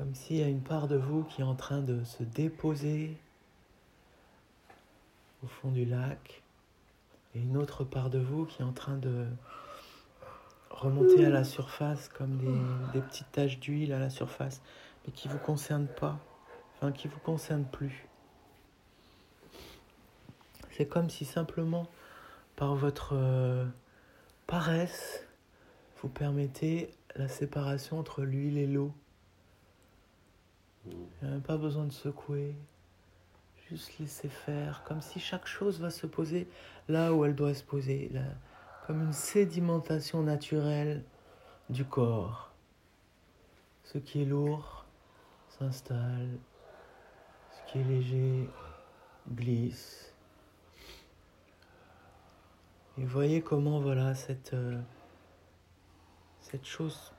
Comme s'il y a une part de vous qui est en train de se déposer au fond du lac et une autre part de vous qui est en train de remonter à la surface comme des, petites taches d'huile à la surface, mais qui ne vous concernent pas, enfin qui ne vous concernent plus. C'est comme si simplement par votre euh, paresse, vous permettez la séparation entre l'huile et l'eau. Même pas besoin de secouer, juste laisser faire, comme si chaque chose va se poser là où elle doit se poser, là, comme une sédimentation naturelle du corps. Ce qui est lourd s'installe, ce qui est léger glisse. Et voyez comment voilà cette, euh, cette chose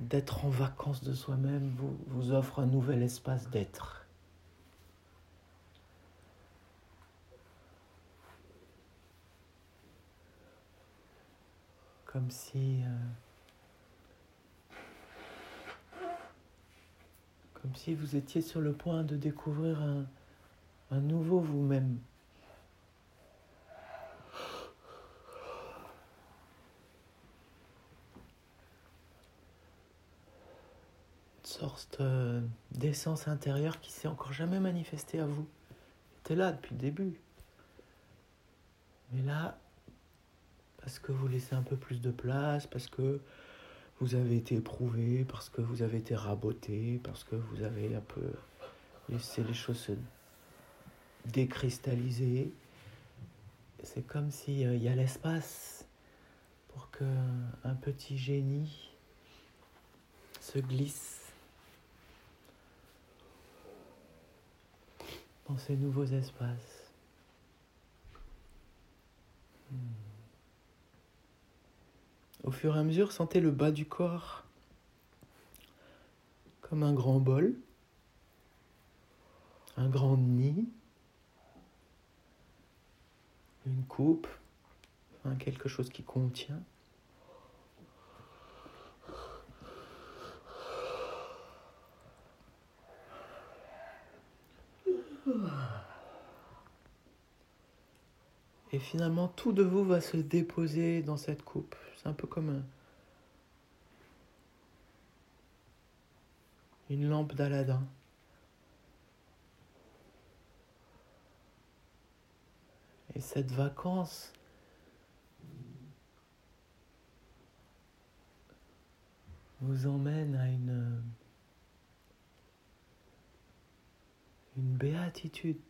d'être en vacances de soi-même vous, vous offre un nouvel espace d'être. Comme si... Euh, comme si vous étiez sur le point de découvrir un, un nouveau vous-même. Sorte euh, d'essence intérieure qui s'est encore jamais manifestée à vous. était là depuis le début. Mais là, parce que vous laissez un peu plus de place, parce que vous avez été éprouvé, parce que vous avez été raboté, parce que vous avez un peu laissé les choses se décristalliser. C'est comme s'il euh, y a l'espace pour que un petit génie se glisse dans ces nouveaux espaces. Hmm. Au fur et à mesure, sentez le bas du corps comme un grand bol, un grand nid, une coupe, quelque chose qui contient. Et finalement, tout de vous va se déposer dans cette coupe. C'est un peu comme une lampe d'Aladin. Et cette vacance vous emmène à une une béatitude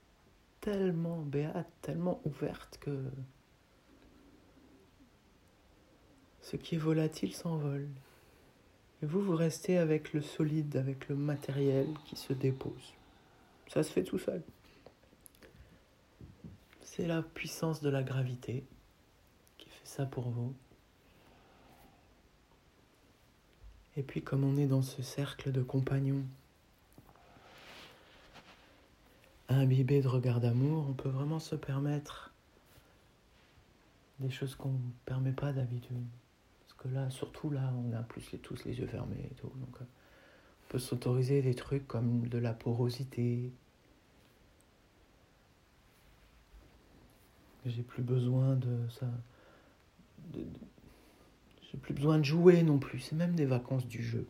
tellement béate, tellement ouverte que ce qui est volatile s'envole. Et vous, vous restez avec le solide, avec le matériel qui se dépose. Ça se fait tout seul. C'est la puissance de la gravité qui fait ça pour vous. Et puis comme on est dans ce cercle de compagnons, imbibé de regard d'amour, on peut vraiment se permettre des choses qu'on ne permet pas d'habitude. Parce que là, surtout là, on a plus les, tous les yeux fermés et tout. Donc, euh, on peut s'autoriser des trucs comme de la porosité. J'ai plus besoin de ça. J'ai plus besoin de jouer non plus. C'est même des vacances du jeu.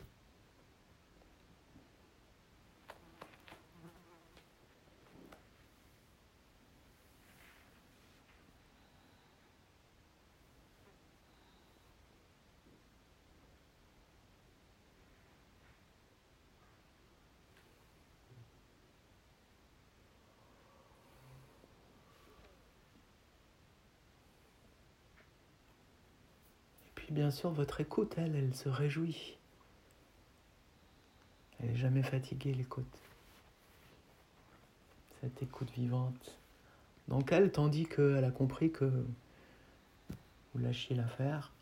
Bien sûr, votre écoute, elle, elle se réjouit. Elle n'est jamais fatiguée, l'écoute. Cette écoute vivante. Donc elle, tandis qu'elle a compris que vous lâchiez l'affaire,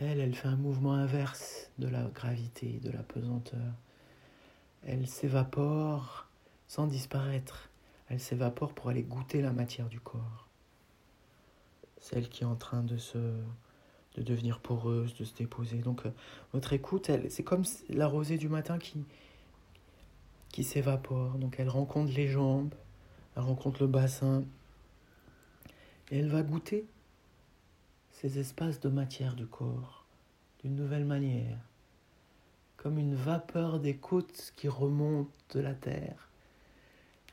elle, elle fait un mouvement inverse de la gravité, de la pesanteur. Elle s'évapore sans disparaître. Elle s'évapore pour aller goûter la matière du corps celle qui est en train de se de devenir poreuse, de se déposer. Donc euh, votre écoute, c'est comme la rosée du matin qui, qui s'évapore. Donc elle rencontre les jambes, elle rencontre le bassin, et elle va goûter ces espaces de matière du corps d'une nouvelle manière, comme une vapeur d'écoute qui remonte de la terre.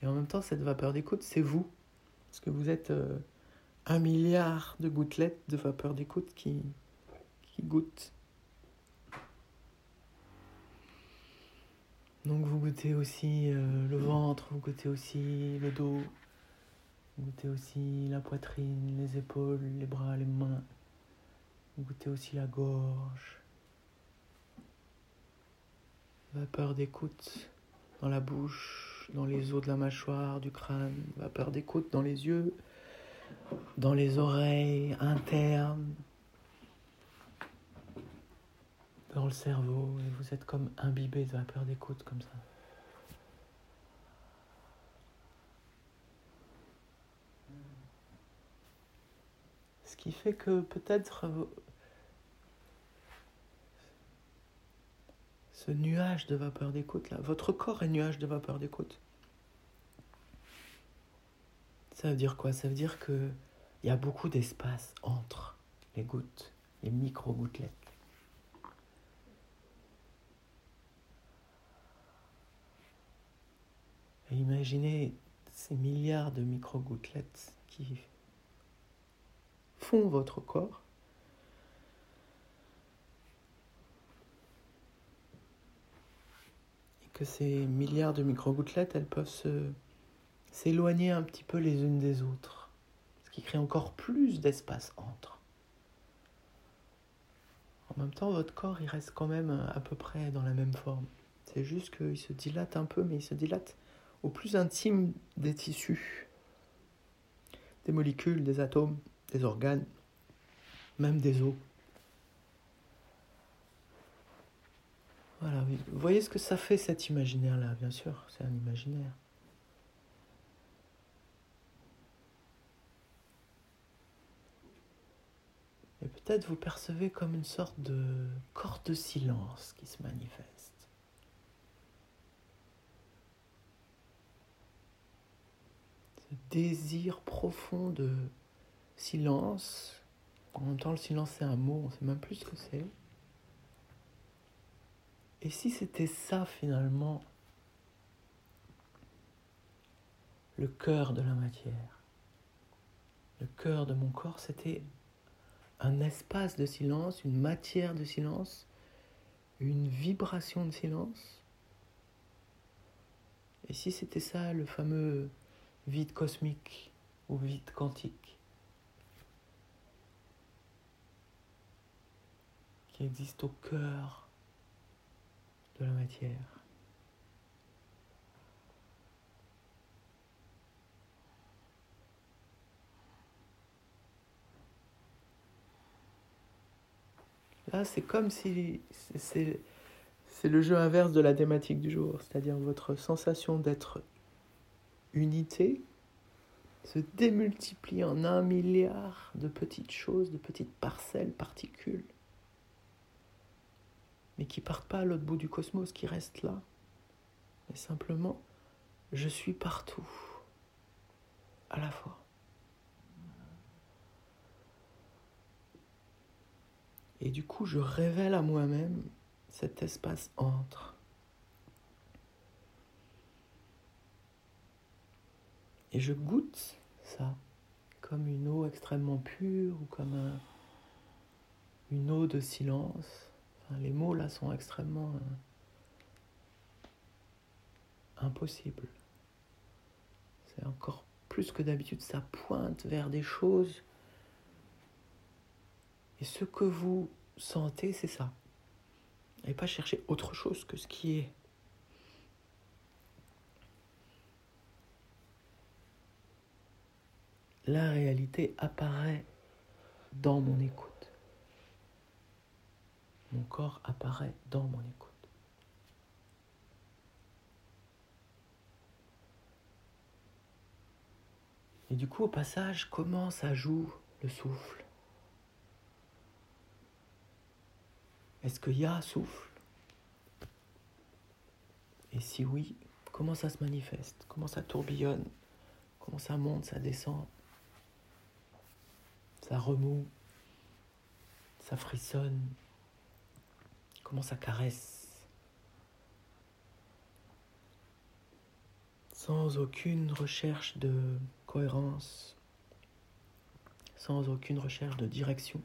Et en même temps, cette vapeur d'écoute, c'est vous, parce que vous êtes... Euh, un milliard de gouttelettes de vapeur d'écoute qui, qui goûtent. Donc vous goûtez aussi euh, le ventre, vous goûtez aussi le dos, vous goûtez aussi la poitrine, les épaules, les bras, les mains. Vous goûtez aussi la gorge. Vapeur d'écoute dans la bouche, dans les os de la mâchoire, du crâne. Vapeur d'écoute dans les yeux, dans les oreilles internes, dans le cerveau, et vous êtes comme imbibé de vapeur d'écoute comme ça. Ce qui fait que peut-être ce nuage de vapeur d'écoute là, votre corps est nuage de vapeur d'écoute. Ça veut dire quoi? Ça veut dire qu'il y a beaucoup d'espace entre les gouttes, les micro-gouttelettes. Et imaginez ces milliards de micro-gouttelettes qui font votre corps. Et que ces milliards de micro-gouttelettes, elles peuvent se s'éloigner un petit peu les unes des autres, ce qui crée encore plus d'espace entre. En même temps, votre corps, il reste quand même à peu près dans la même forme. C'est juste qu'il se dilate un peu, mais il se dilate au plus intime des tissus, des molécules, des atomes, des organes, même des os. Voilà, vous voyez ce que ça fait cet imaginaire-là, bien sûr, c'est un imaginaire. Et peut-être vous percevez comme une sorte de corps de silence qui se manifeste. Ce désir profond de silence. En même temps, le silence, c'est un mot, on ne sait même plus ce que c'est. Et si c'était ça finalement, le cœur de la matière, le cœur de mon corps, c'était un espace de silence, une matière de silence, une vibration de silence. Et si c'était ça le fameux vide cosmique ou vide quantique qui existe au cœur de la matière Là, c'est comme si c'est le jeu inverse de la thématique du jour, c'est-à-dire votre sensation d'être unité se démultiplie en un milliard de petites choses, de petites parcelles, particules, mais qui partent pas à l'autre bout du cosmos, qui restent là. Mais simplement, je suis partout, à la fois. Et du coup, je révèle à moi-même cet espace entre. Et je goûte ça comme une eau extrêmement pure ou comme un, une eau de silence. les mots là sont extrêmement euh, impossibles. C'est encore plus que d'habitude, ça pointe vers des choses et ce que vous sentez, c'est ça. Et pas chercher autre chose que ce qui est. La réalité apparaît dans mon écoute. Mon corps apparaît dans mon écoute. Et du coup, au passage, comment ça joue le souffle? Est-ce que Ya souffle? Et si oui, comment ça se manifeste? Comment ça tourbillonne? Comment ça monte, ça descend? Ça remue Ça frissonne? Comment ça caresse? Sans aucune recherche de cohérence, sans aucune recherche de direction.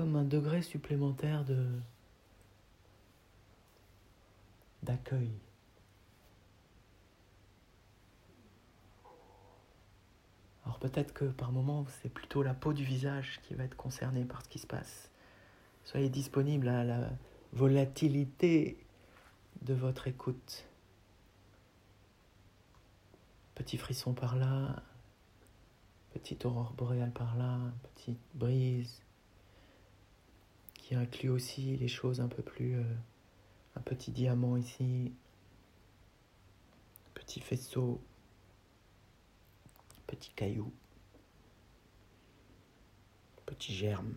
Comme un degré supplémentaire de d'accueil. Alors peut-être que par moment, c'est plutôt la peau du visage qui va être concernée par ce qui se passe. Soyez disponible à la volatilité de votre écoute. Petit frisson par là, petite aurore boréale par là, petite brise inclut aussi les choses un peu plus... Euh, un petit diamant ici, petit faisceau, petit caillou, petit germe.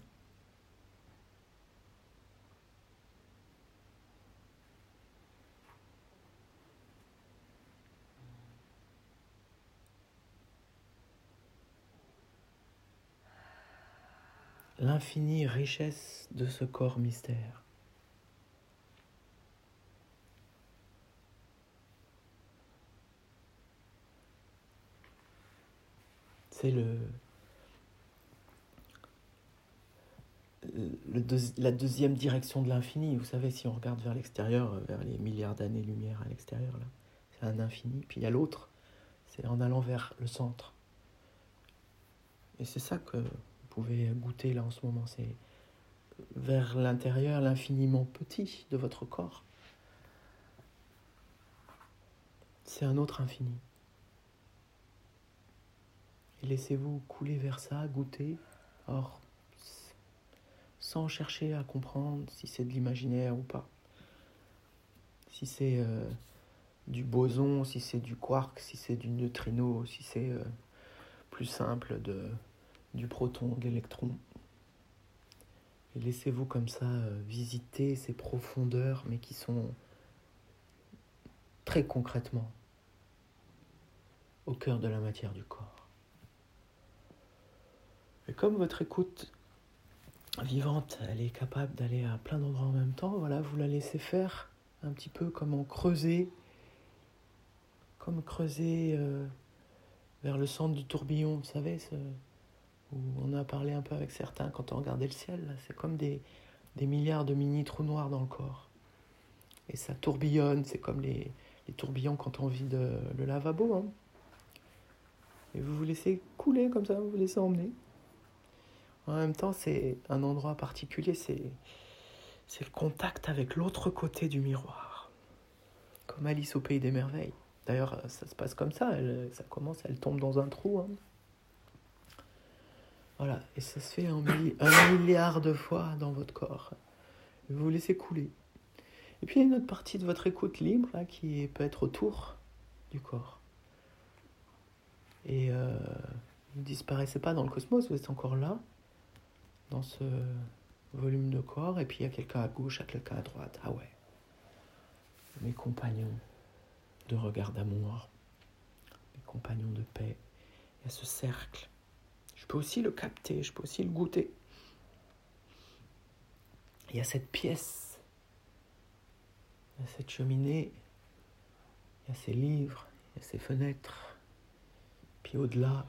L'infinie richesse de ce corps mystère. C'est le, la deuxième direction de l'infini. Vous savez, si on regarde vers l'extérieur, vers les milliards d'années-lumière à l'extérieur, c'est un infini. Puis il y a l'autre, c'est en allant vers le centre. Et c'est ça que pouvez goûter là en ce moment, c'est vers l'intérieur, l'infiniment petit de votre corps. C'est un autre infini. Laissez-vous couler vers ça, goûter, or, sans chercher à comprendre si c'est de l'imaginaire ou pas. Si c'est euh, du boson, si c'est du quark, si c'est du neutrino, si c'est euh, plus simple de du proton, de l'électron. Et laissez-vous comme ça euh, visiter ces profondeurs, mais qui sont très concrètement au cœur de la matière du corps. Et comme votre écoute vivante, elle est capable d'aller à plein d'endroits en même temps, voilà, vous la laissez faire un petit peu comme creuser, comme creuser euh, vers le centre du tourbillon, vous savez, ce, on a parlé un peu avec certains quand on regardait le ciel, c'est comme des, milliards de mini trous noirs dans le corps. Et ça tourbillonne, c'est comme les, tourbillons quand on vide le lavabo. Hein. Et vous vous laissez couler comme ça, vous vous laissez emmener. En même temps, c'est un endroit particulier, c'est, le contact avec l'autre côté du miroir. Comme Alice au Pays des Merveilles. D'ailleurs, ça se passe comme ça, ça commence, elle tombe dans un trou. Hein. Voilà, et ça se fait un, milliard de fois dans votre corps. Vous vous laissez couler. Et puis il y a une autre partie de votre écoute libre qui peut être autour du corps. Et euh, vous ne disparaissez pas dans le cosmos, vous êtes encore là, dans ce volume de corps. Et puis il y a quelqu'un à gauche, il quelqu'un à droite. Ah ouais. Mes compagnons de regard d'amour, mes compagnons de paix. Il y a ce cercle je peux aussi le capter, je peux aussi le goûter. Il y a cette pièce, il y a cette cheminée, il y a ces livres, il y a ces fenêtres. Puis au-delà,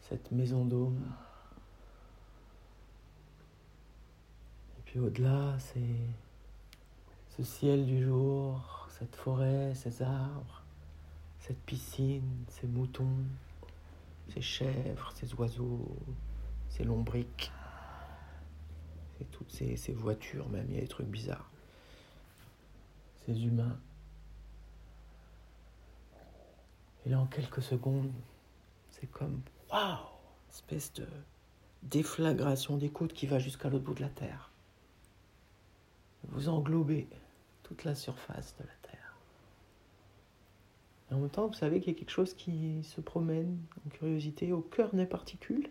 cette maison d'homme. Et puis au-delà, c'est ce ciel du jour, cette forêt, ces arbres, cette piscine, ces moutons, ces chèvres, ces oiseaux, ces lombriques, c'est toutes ces, ces voitures même, il y a des trucs bizarres. Ces humains. Et là, en quelques secondes, c'est comme waouh, espèce de déflagration d'écoute qui va jusqu'à l'autre bout de la terre. Vous englobez toute la surface de la terre en même temps, vous savez qu'il y a quelque chose qui se promène en curiosité au cœur des particules.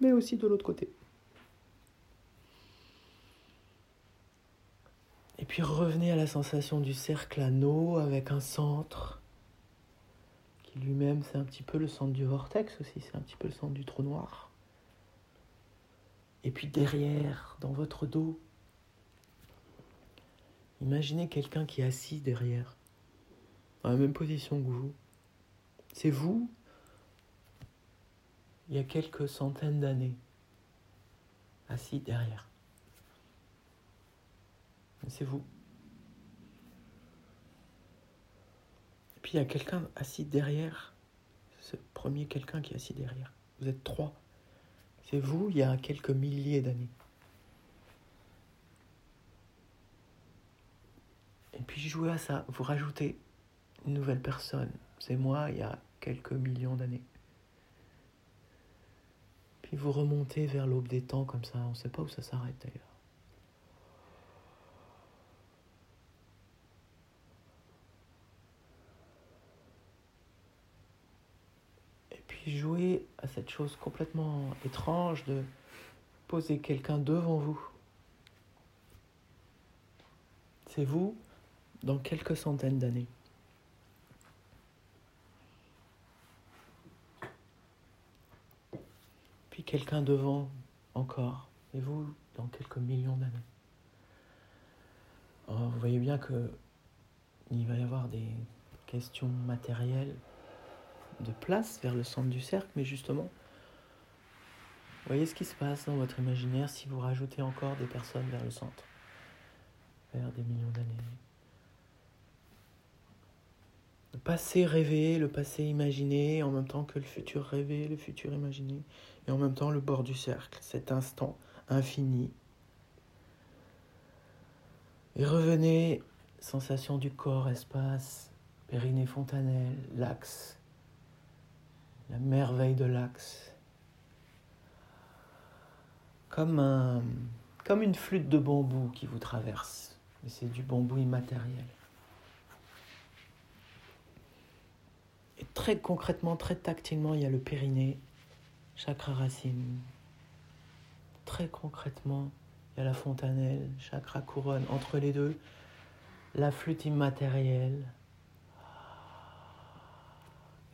mais aussi de l'autre côté. Et puis revenez à la sensation du cercle anneau avec un centre qui lui-même c'est un petit peu le centre du vortex aussi, c'est un petit peu le centre du trou noir. Et puis derrière, dans votre dos, imaginez quelqu'un qui est assis derrière, dans la même position que vous. C'est vous, il y a quelques centaines d'années, assis derrière. C'est vous. Et puis il y a quelqu'un assis derrière, ce premier quelqu'un qui est assis derrière. Vous êtes trois. C'est vous il y a quelques milliers d'années. Et puis jouez à ça, vous rajoutez une nouvelle personne. C'est moi il y a quelques millions d'années. Puis vous remontez vers l'aube des temps comme ça, on ne sait pas où ça s'arrête d'ailleurs. Et puis jouez à cette chose complètement étrange de poser quelqu'un devant vous. C'est vous dans quelques centaines d'années. Quelqu'un devant encore, et vous dans quelques millions d'années. vous voyez bien que il va y avoir des questions matérielles de place vers le centre du cercle, mais justement, voyez ce qui se passe dans votre imaginaire si vous rajoutez encore des personnes vers le centre, vers des millions d'années. Le passé rêvé, le passé imaginé, en même temps que le futur rêvé, le futur imaginé, et en même temps le bord du cercle, cet instant infini. Et revenez, sensation du corps, espace, périnée fontanelle, l'axe, la merveille de l'axe. Comme, un, comme une flûte de bambou qui vous traverse, mais c'est du bambou immatériel. Et très concrètement, très tactilement, il y a le périnée, chakra racine. Très concrètement, il y a la fontanelle, chakra couronne. Entre les deux, la flûte immatérielle.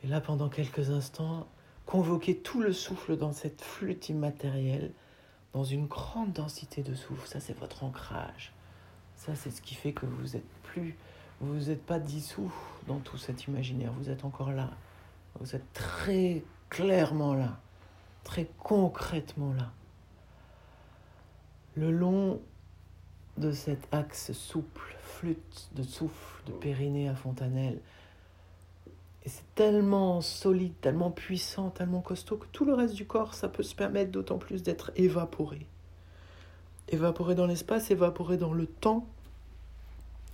Et là, pendant quelques instants, convoquez tout le souffle dans cette flûte immatérielle, dans une grande densité de souffle. Ça, c'est votre ancrage. Ça, c'est ce qui fait que vous êtes plus vous n'êtes pas dissous dans tout cet imaginaire, vous êtes encore là. Vous êtes très clairement là, très concrètement là. Le long de cet axe souple, flûte de souffle de Périnée à Fontanelle, et c'est tellement solide, tellement puissant, tellement costaud que tout le reste du corps, ça peut se permettre d'autant plus d'être évaporé. Évaporé dans l'espace, évaporé dans le temps,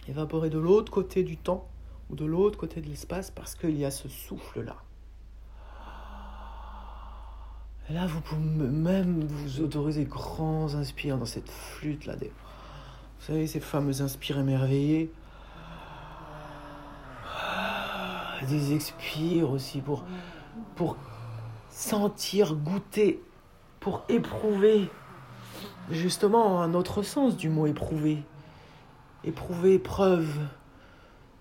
évaporer de l'autre côté du temps ou de l'autre côté de l'espace parce qu'il y a ce souffle-là. Et là, vous pouvez même vous autoriser grands inspires dans cette flûte-là. Des... Vous savez, ces fameux inspires émerveillés. Des expires aussi pour, pour sentir, goûter, pour éprouver justement un autre sens du mot éprouver éprouver preuve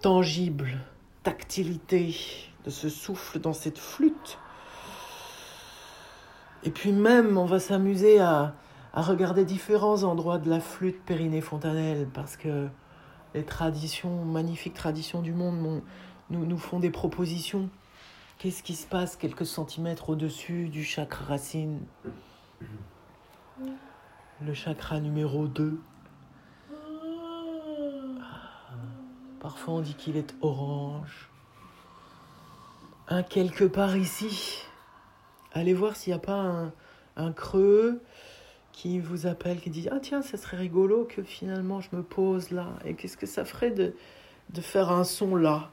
tangible, tactilité de ce souffle dans cette flûte. Et puis même, on va s'amuser à, regarder différents endroits de la flûte Périnée Fontanelle, parce que les traditions, magnifiques traditions du monde, nous, font des propositions. Qu'est-ce qui se passe quelques centimètres au-dessus du chakra racine? Le chakra numéro 2. Parfois on dit qu'il est orange. Un quelque part ici. Allez voir s'il n'y a pas un, creux qui vous appelle, qui dit Ah tiens, ça serait rigolo que finalement je me pose là. Et qu'est-ce que ça ferait de, faire un son là?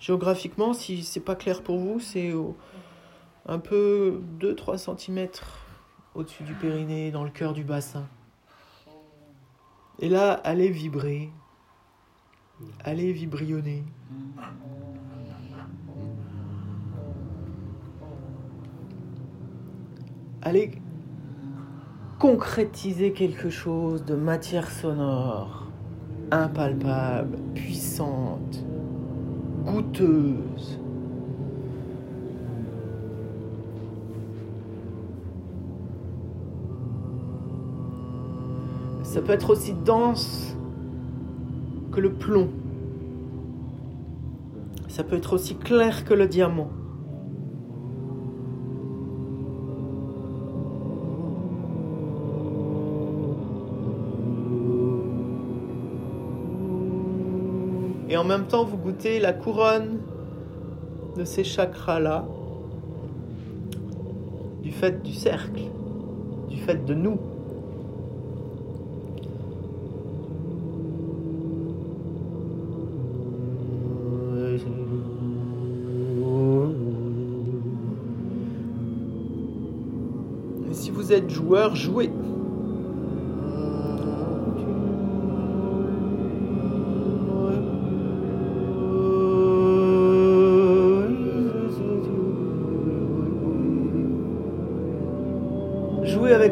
Géographiquement, si c'est pas clair pour vous, c'est un peu 2-3 cm au-dessus du périnée, dans le cœur du bassin. Et là, allez vibrer, Allez vibrionner. Allez concrétiser quelque chose de matière sonore, impalpable, puissante, goûteuse. Ça peut être aussi dense que le plomb. Ça peut être aussi clair que le diamant. En même temps, vous goûtez la couronne de ces chakras-là, du fait du cercle, du fait de nous. Et si vous êtes joueur, jouez.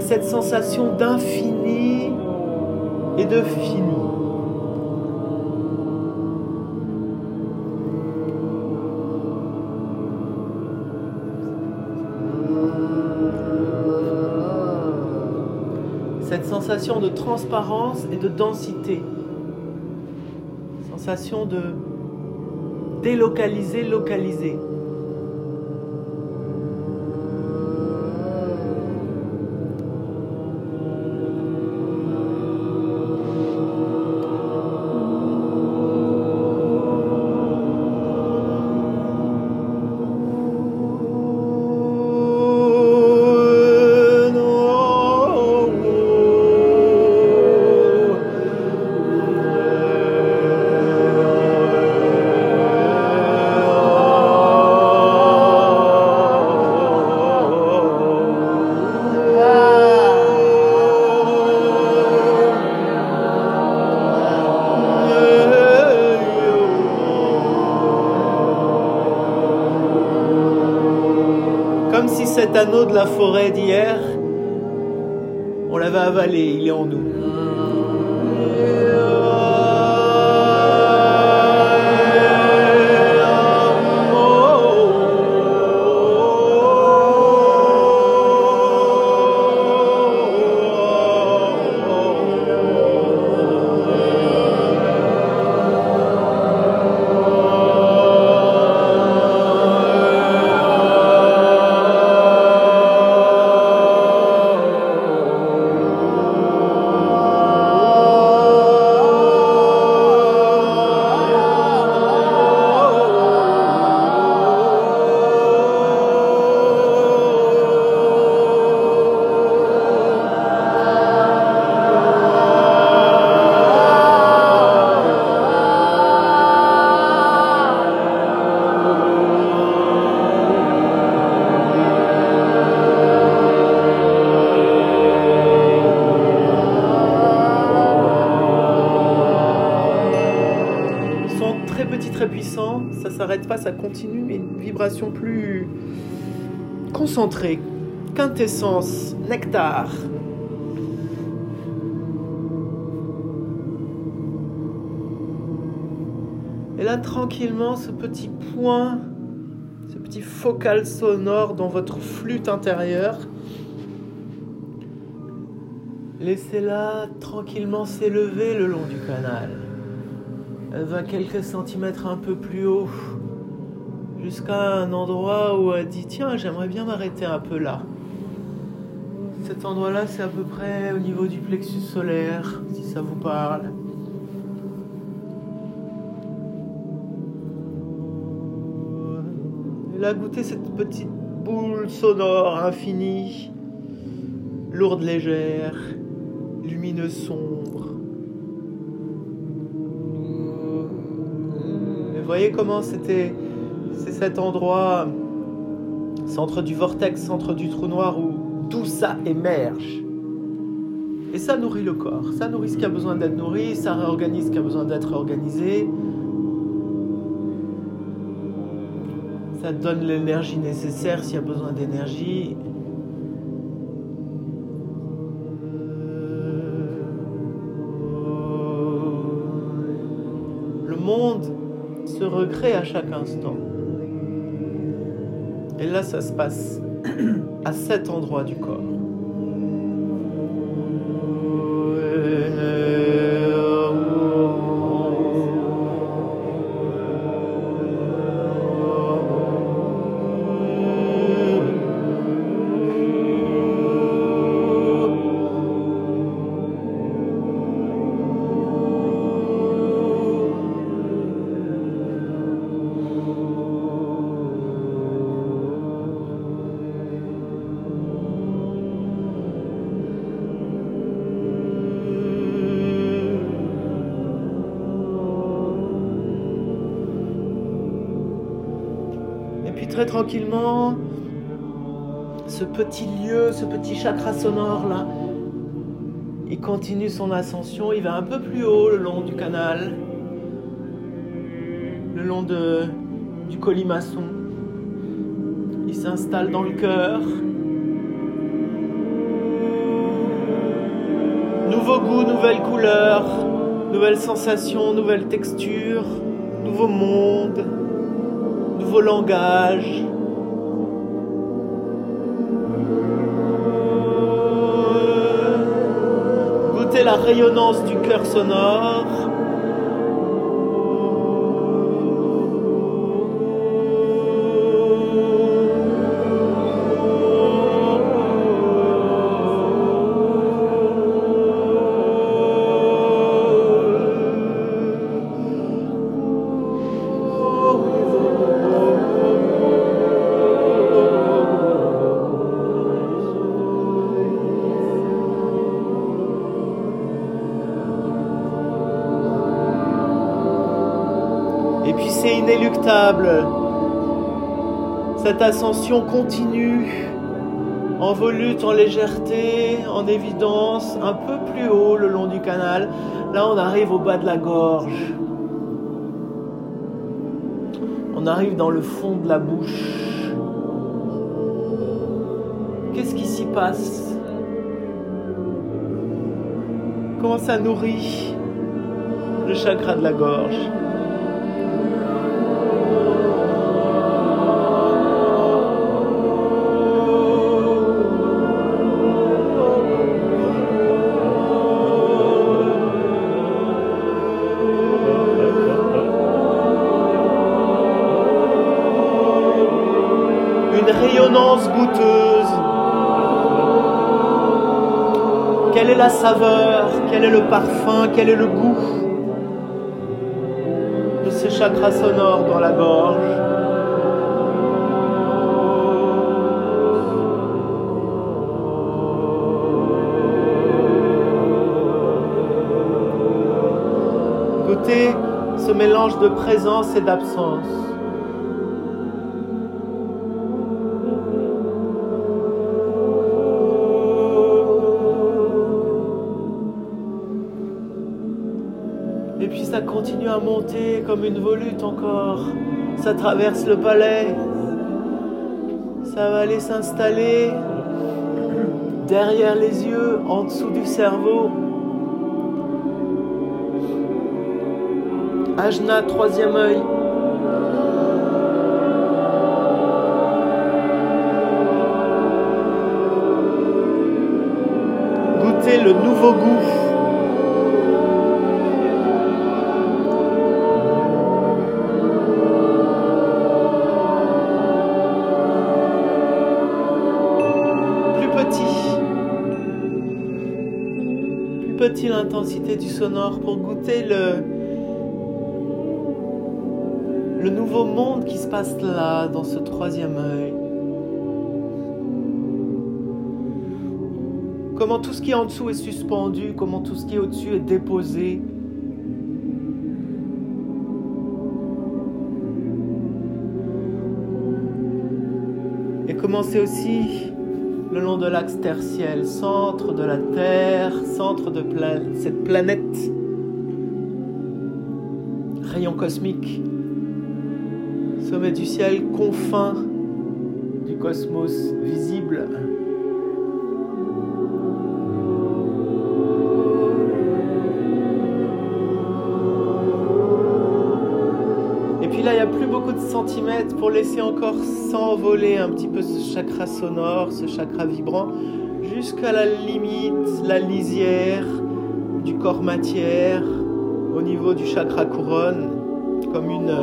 Cette sensation d'infini et de fini. Cette sensation de transparence et de densité. Sensation de délocaliser, localiser. La forêt d'hier, s'arrête pas, ça continue, mais une vibration plus concentrée, quintessence, nectar. Et là, tranquillement, ce petit point, ce petit focal sonore dans votre flûte intérieure, laissez-la tranquillement s'élever le long du canal. Elle va quelques centimètres un peu plus haut, jusqu'à un endroit où elle dit Tiens, j'aimerais bien m'arrêter un peu là. Cet endroit-là, c'est à peu près au niveau du plexus solaire, si ça vous parle. Et là, goûtez cette petite boule sonore infinie, lourde, légère, lumineuse, sombre. Et voyez comment c'était, c'est cet endroit, centre du vortex, centre du trou noir, où tout ça émerge. Et ça nourrit le corps, ça nourrit ce qui a besoin d'être nourri, ça réorganise ce qui a besoin d'être organisé. Ça donne l'énergie nécessaire s'il y a besoin d'énergie. Le monde se recrée à chaque instant. Et là, ça se passe à cet endroit du corps. Chakra sonore là, il continue son ascension, il va un peu plus haut le long du canal, le long de, du colimaçon. Il s'installe dans le cœur. Nouveau goût, nouvelle couleur, nouvelle sensation, nouvelle texture, nouveau monde nouveau langage. La rayonnance du cœur sonore. Cette ascension continue, en volute, en légèreté, en évidence, un peu plus haut le long du canal. Là, on arrive au bas de la gorge. On arrive dans le fond de la bouche. Qu'est-ce qui s'y passe? Comment ça nourrit le chakra de la gorge? Est la saveur Quel est le parfum Quel est le goût de ce chakra sonore dans la gorge Goûtez ce mélange de présence et d'absence. Continue à monter comme une volute encore. Ça traverse le palais. Ça va aller s'installer derrière les yeux, en dessous du cerveau. Ajna, troisième œil. Goûtez le nouveau goût. L'intensité du sonore pour goûter le, le nouveau monde qui se passe là, dans ce troisième œil? Comment tout ce qui est en dessous est suspendu, comment tout ce qui est au-dessus est déposé? Et comment c'est aussi le long de l'axe tertiel, centre de la Terre, centre de cette planète, rayon cosmique, sommet du ciel, confin du cosmos visible. Centimètres pour laisser encore s'envoler un petit peu ce chakra sonore, ce chakra vibrant, jusqu'à la limite, la lisière du corps matière, au niveau du chakra couronne, comme une,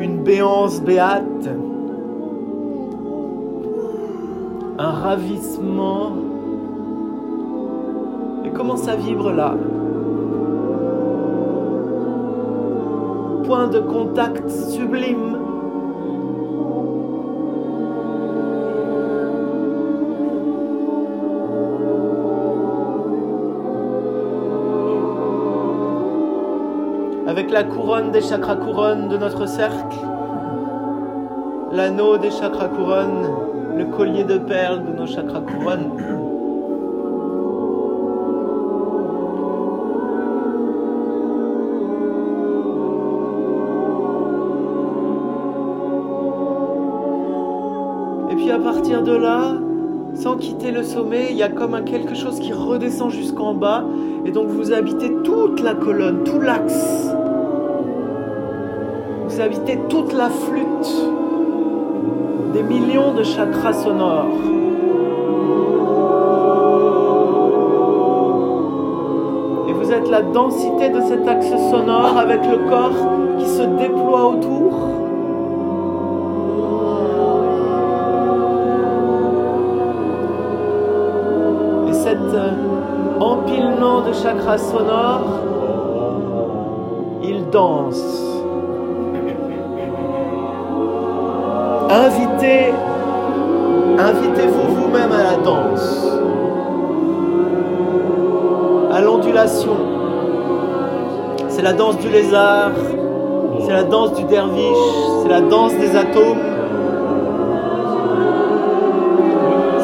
une béance béate. Un ravissement. Et comment ça vibre là? Point de contact sublime. Avec la couronne des chakras couronnes de notre cercle, l'anneau des chakras couronnes, le collier de perles de nos chakras couronnes. de là, sans quitter le sommet, il y a comme un quelque chose qui redescend jusqu'en bas. Et donc vous habitez toute la colonne, tout l'axe. Vous habitez toute la flûte des millions de chakras sonores. Et vous êtes la densité de cet axe sonore avec le corps qui se déploie autour. empilement de chakras sonores, il danse. Invitez-vous vous-même à la danse, à l'ondulation. C'est la danse du lézard, c'est la danse du derviche, c'est la danse des atomes,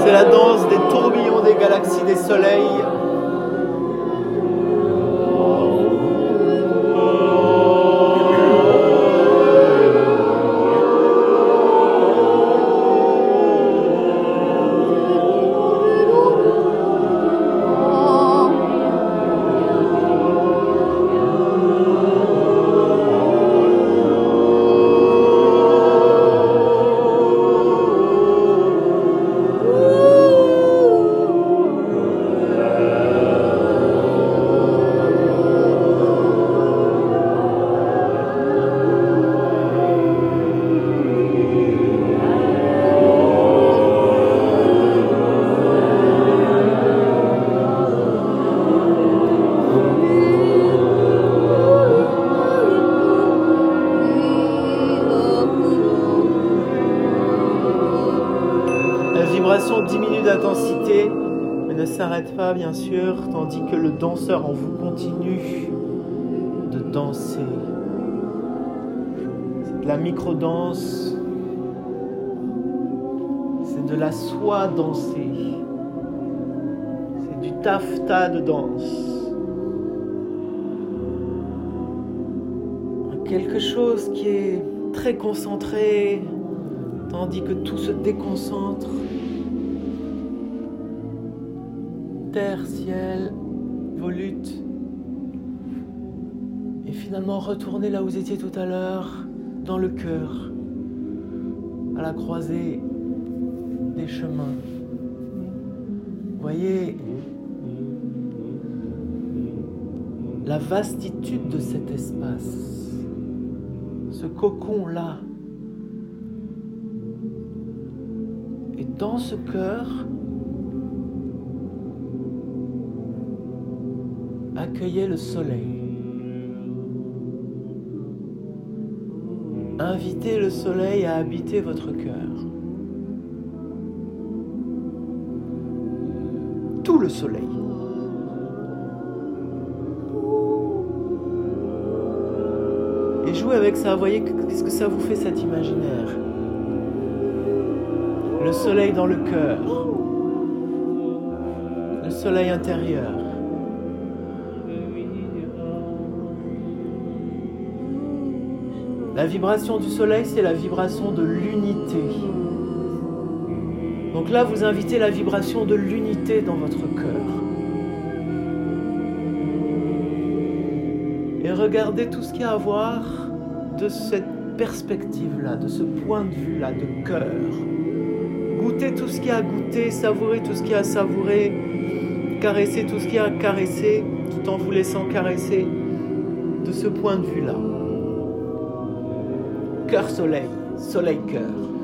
c'est la danse des tourbillons des galaxies des soleils. Bien sûr, tandis que le danseur en vous continue de danser. C'est de la micro-danse, c'est de la soie dansée, c'est du taffetas de danse. Quelque chose qui est très concentré, tandis que tout se déconcentre. Terre, ciel, volute. Et finalement retourner là où vous étiez tout à l'heure, dans le cœur, à la croisée des chemins. Voyez la vastitude de cet espace, ce cocon-là. Et dans ce cœur, accueillez le soleil. Invitez le soleil à habiter votre cœur. Tout le soleil. Et jouez avec ça, voyez qu'est-ce que ça vous fait cet imaginaire. Le soleil dans le cœur. Le soleil intérieur. La vibration du soleil, c'est la vibration de l'unité. Donc là, vous invitez la vibration de l'unité dans votre cœur. Et regardez tout ce qu'il y a à voir de cette perspective-là, de ce point de vue-là, de cœur. Goûter tout ce qu'il y a à goûter, savourer tout ce qu'il y a à savourer, caresser tout ce qu'il y a à caresser, tout en vous laissant caresser de ce point de vue-là. Cœur-soleil, soleil-cœur. cet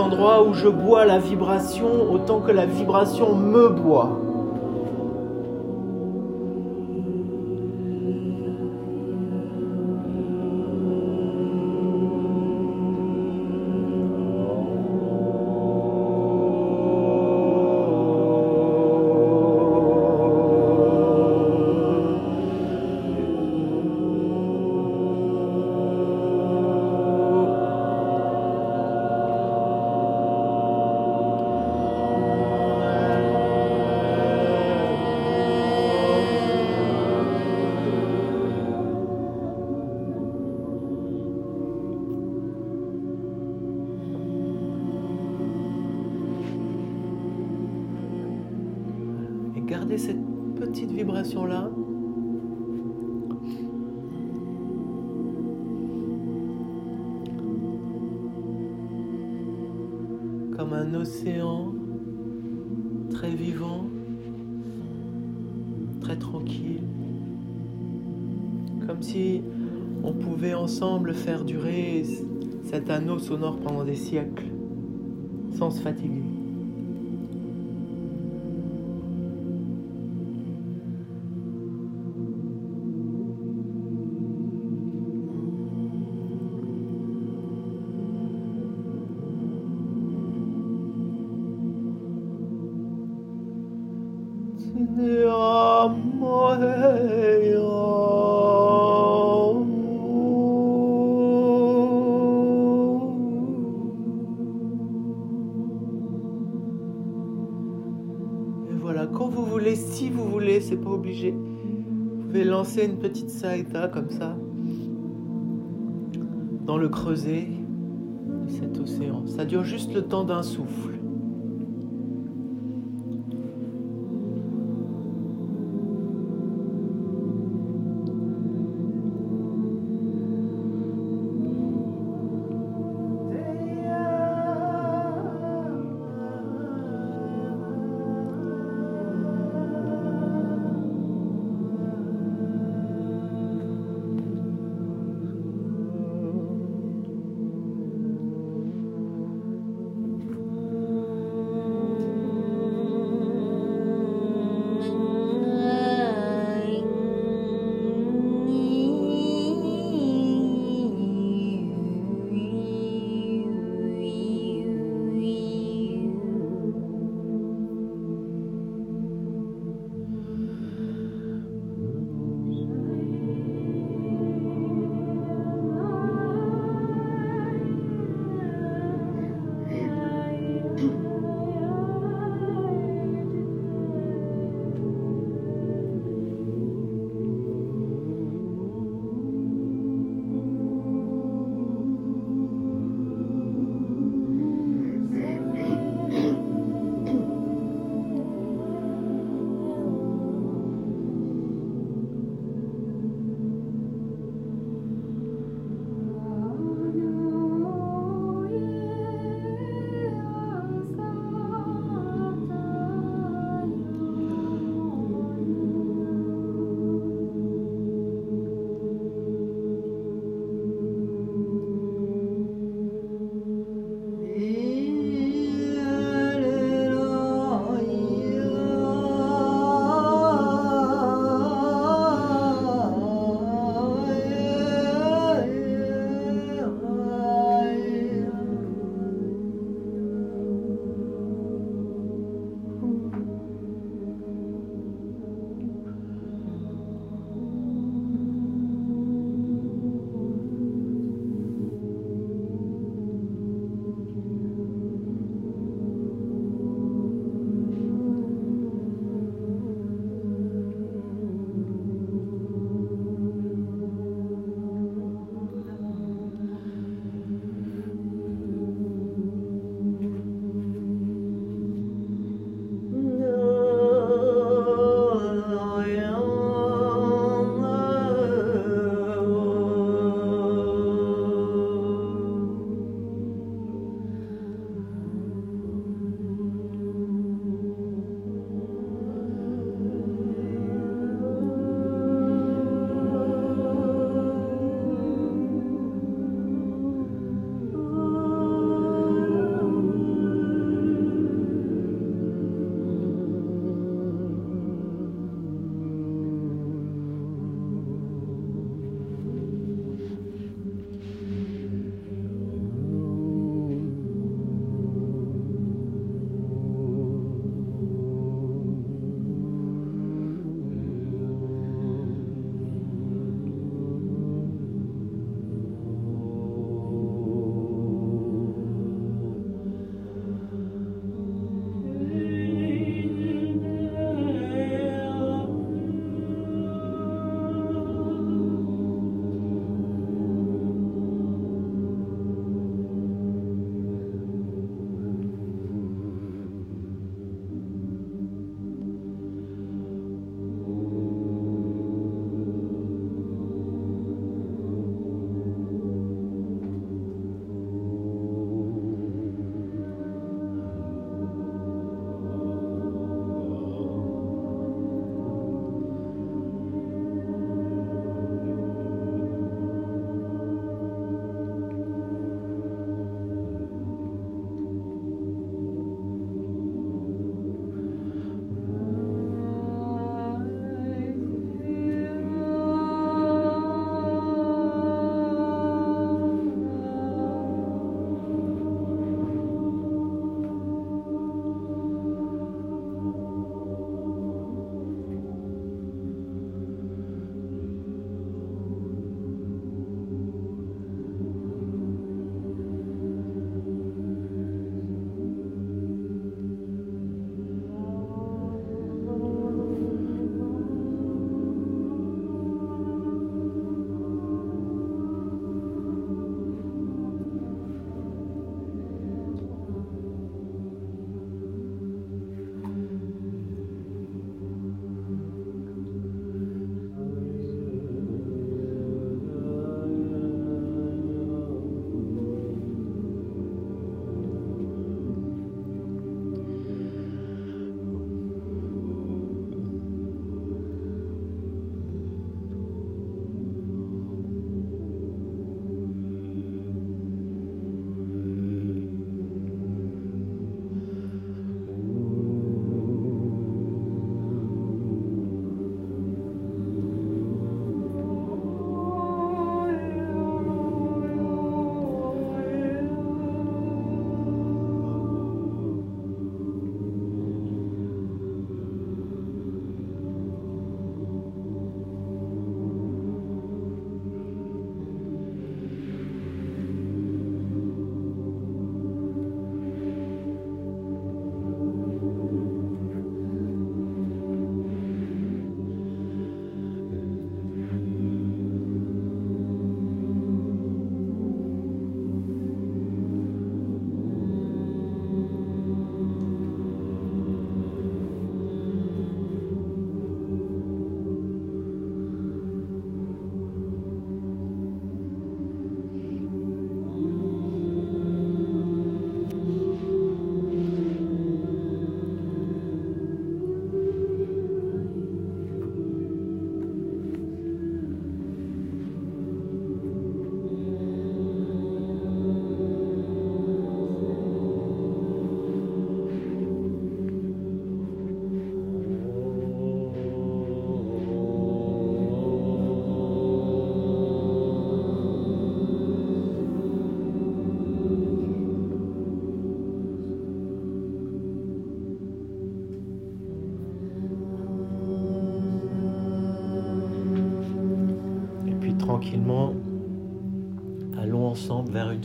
endroit où je bois la vibration autant que la vibration me boit. Petite vibration-là. Comme un océan très vivant, très tranquille, Comme si on pouvait ensemble faire durer cet anneau sonore pendant des siècles, sans se fatiguer. Comme ça dans le creuset de cet océan. Ça dure juste le temps d'un souffle.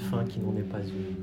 Fin qui n'en est pas une.